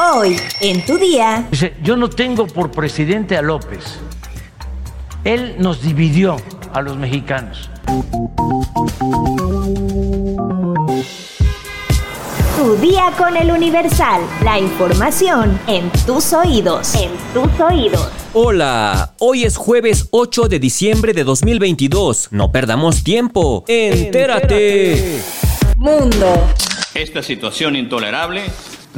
Hoy, en tu día. Dice, yo no tengo por presidente a López. Él nos dividió a los mexicanos. Tu día con el Universal. La información en tus oídos. En tus oídos. Hola, hoy es jueves 8 de diciembre de 2022. No perdamos tiempo. Entérate. Mundo. Esta situación intolerable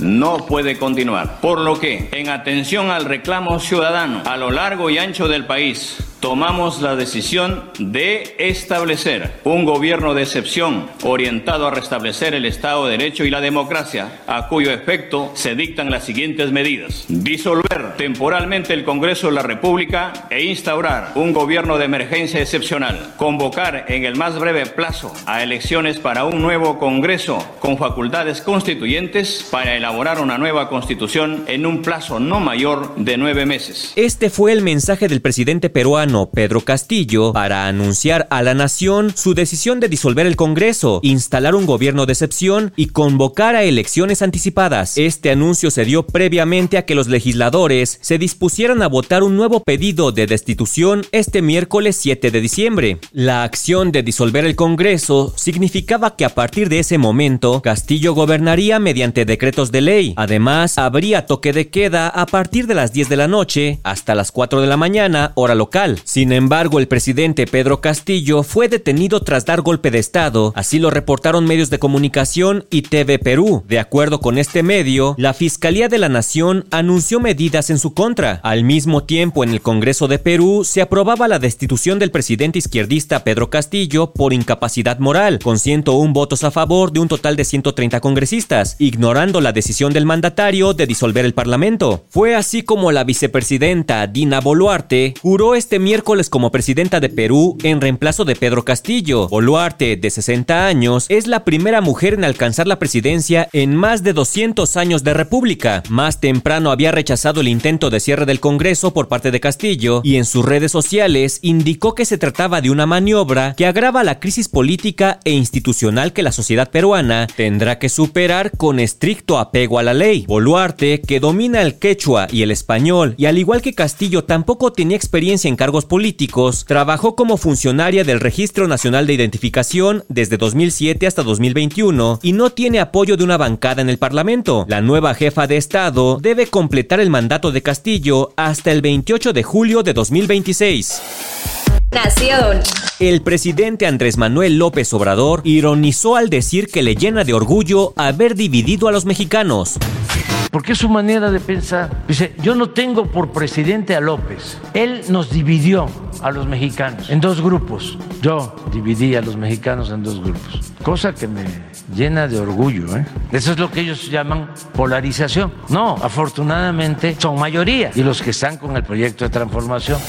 no puede continuar. Por lo que, en atención al reclamo ciudadano a lo largo y ancho del país, tomamos la decisión de establecer un gobierno de excepción orientado a restablecer el Estado de Derecho y la democracia, a cuyo efecto se dictan las siguientes medidas. Disolver temporalmente el Congreso de la República e instaurar un gobierno de emergencia excepcional. Convocar en el más breve plazo a elecciones para un nuevo Congreso con facultades constituyentes para elaborar una nueva constitución en un plazo no mayor de nueve meses. Este fue el mensaje del presidente peruano Pedro Castillo para anunciar a la nación su decisión de disolver el Congreso, instalar un gobierno de excepción y convocar a elecciones anticipadas. Este anuncio se dio previamente a que los legisladores se dispusieran a votar un nuevo pedido de destitución este miércoles 7 de diciembre. La acción de disolver el Congreso significaba que a partir de ese momento Castillo gobernaría mediante decretos de ley. Además, habría toque de queda a partir de las 10 de la noche hasta las 4 de la mañana, hora local. Sin embargo, el presidente Pedro Castillo fue detenido tras dar golpe de Estado, así lo reportaron medios de comunicación y TV Perú. De acuerdo con este medio, la Fiscalía de la Nación anunció medidas en su contra. Al mismo tiempo, en el Congreso de Perú se aprobaba la destitución del presidente izquierdista Pedro Castillo por incapacidad moral, con 101 votos a favor de un total de 130 congresistas, ignorando la decisión del mandatario de disolver el Parlamento. Fue así como la vicepresidenta Dina Boluarte juró este miércoles miércoles como presidenta de Perú en reemplazo de Pedro Castillo. Boluarte, de 60 años, es la primera mujer en alcanzar la presidencia en más de 200 años de república. Más temprano había rechazado el intento de cierre del Congreso por parte de Castillo y en sus redes sociales indicó que se trataba de una maniobra que agrava la crisis política e institucional que la sociedad peruana tendrá que superar con estricto apego a la ley. Boluarte, que domina el quechua y el español, y al igual que Castillo tampoco tenía experiencia en cargos políticos, trabajó como funcionaria del Registro Nacional de Identificación desde 2007 hasta 2021 y no tiene apoyo de una bancada en el Parlamento. La nueva jefa de Estado debe completar el mandato de Castillo hasta el 28 de julio de 2026. Nación. El presidente Andrés Manuel López Obrador ironizó al decir que le llena de orgullo haber dividido a los mexicanos. Porque es su manera de pensar. Dice, yo no tengo por presidente a López. Él nos dividió a los mexicanos en dos grupos. Yo dividí a los mexicanos en dos grupos. Cosa que me llena de orgullo. ¿eh? Eso es lo que ellos llaman polarización. No, afortunadamente son mayoría. Y los que están con el proyecto de transformación.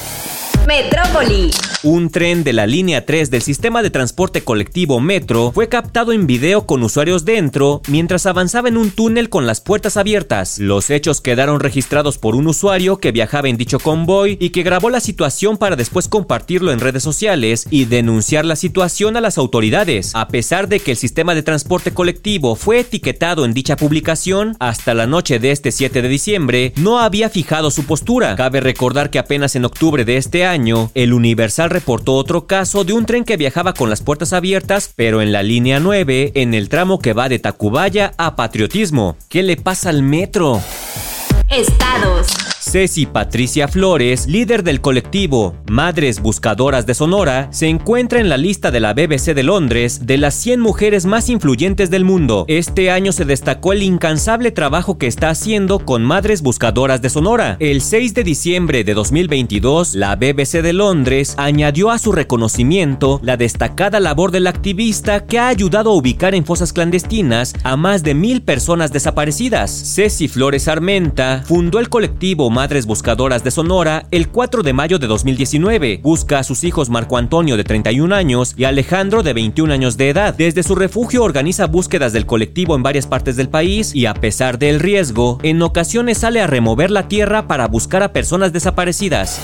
Metrópoli. Un tren de la línea 3 del sistema de transporte colectivo Metro fue captado en video con usuarios dentro mientras avanzaba en un túnel con las puertas abiertas. Los hechos quedaron registrados por un usuario que viajaba en dicho convoy y que grabó la situación para después compartirlo en redes sociales y denunciar la situación a las autoridades. A pesar de que el sistema de transporte colectivo fue etiquetado en dicha publicación, hasta la noche de este 7 de diciembre no había fijado su postura. Cabe recordar que apenas en octubre de este año, el Universal reportó otro caso de un tren que viajaba con las puertas abiertas, pero en la línea 9, en el tramo que va de Tacubaya a Patriotismo. ¿Qué le pasa al metro? Estados. Ceci Patricia Flores, líder del colectivo Madres Buscadoras de Sonora, se encuentra en la lista de la BBC de Londres de las 100 mujeres más influyentes del mundo. Este año se destacó el incansable trabajo que está haciendo con Madres Buscadoras de Sonora. El 6 de diciembre de 2022, la BBC de Londres añadió a su reconocimiento la destacada labor del activista que ha ayudado a ubicar en fosas clandestinas a más de mil personas desaparecidas. Ceci Flores Armenta fundó el colectivo Madres Buscadoras de Sonora el 4 de mayo de 2019. Busca a sus hijos Marco Antonio de 31 años y Alejandro de 21 años de edad. Desde su refugio organiza búsquedas del colectivo en varias partes del país y a pesar del riesgo, en ocasiones sale a remover la tierra para buscar a personas desaparecidas.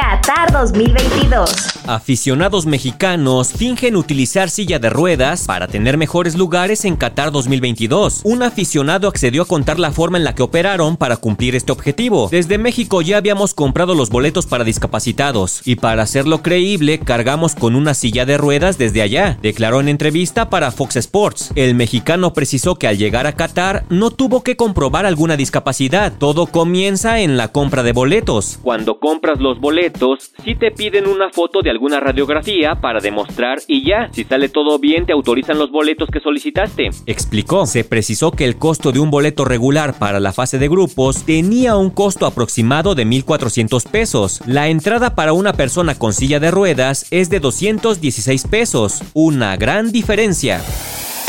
Qatar 2022. Aficionados mexicanos fingen utilizar silla de ruedas para tener mejores lugares en Qatar 2022. Un aficionado accedió a contar la forma en la que operaron para cumplir este objetivo. Desde México ya habíamos comprado los boletos para discapacitados y para hacerlo creíble cargamos con una silla de ruedas desde allá, declaró en entrevista para Fox Sports. El mexicano precisó que al llegar a Qatar no tuvo que comprobar alguna discapacidad. Todo comienza en la compra de boletos. Cuando compras los boletos si te piden una foto de alguna radiografía para demostrar y ya, si sale todo bien te autorizan los boletos que solicitaste. Explicó, se precisó que el costo de un boleto regular para la fase de grupos tenía un costo aproximado de 1.400 pesos. La entrada para una persona con silla de ruedas es de 216 pesos, una gran diferencia.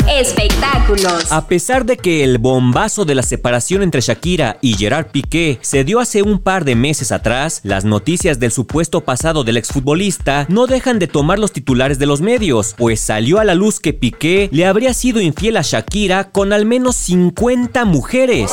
Espectáculos. A pesar de que el bombazo de la separación entre Shakira y Gerard Piqué se dio hace un par de meses atrás, las noticias del supuesto pasado del exfutbolista no dejan de tomar los titulares de los medios, pues salió a la luz que Piqué le habría sido infiel a Shakira con al menos 50 mujeres.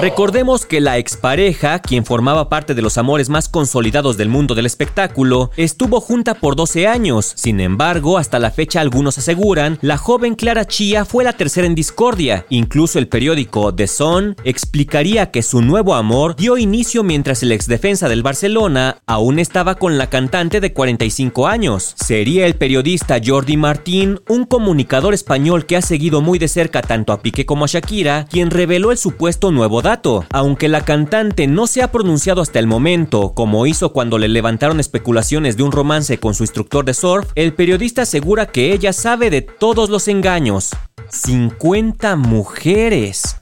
Recordemos que la expareja, quien formaba parte de los amores más consolidados del mundo del espectáculo, estuvo junta por 12 años. Sin embargo, hasta la fecha algunos aseguran, la joven Clara Chía fue la tercera en discordia. Incluso el periódico The Sun explicaría que su nuevo amor dio inicio mientras el exdefensa del Barcelona aún estaba con la cantante de 45 años. Sería el periodista Jordi Martín, un comunicador español que ha seguido muy de cerca tanto a Piqué como a Shakira, quien reveló el supuesto nuevo dato, aunque la cantante no se ha pronunciado hasta el momento, como hizo cuando le levantaron especulaciones de un romance con su instructor de surf, el periodista asegura que ella sabe de todos los engaños. 50 mujeres.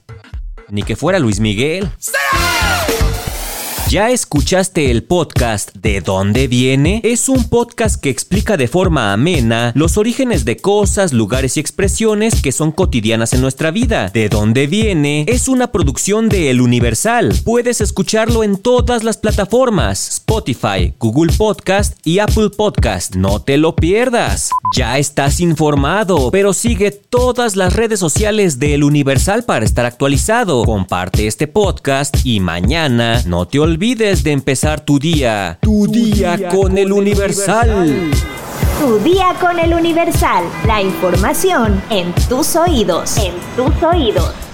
Ni que fuera Luis Miguel. ¿Ya escuchaste el podcast ¿De dónde viene? Es un podcast que explica de forma amena los orígenes de cosas, lugares y expresiones que son cotidianas en nuestra vida. ¿De dónde viene? Es una producción de El Universal. Puedes escucharlo en todas las plataformas: Spotify, Google Podcast y Apple Podcast. No te lo pierdas. Ya estás informado, pero sigue todas las redes sociales de El Universal para estar actualizado. Comparte este podcast y mañana no te olvides olvides de empezar tu día. Tu, día, con, el Universal. Tu día con el Universal. La información en tus oídos. En tus oídos.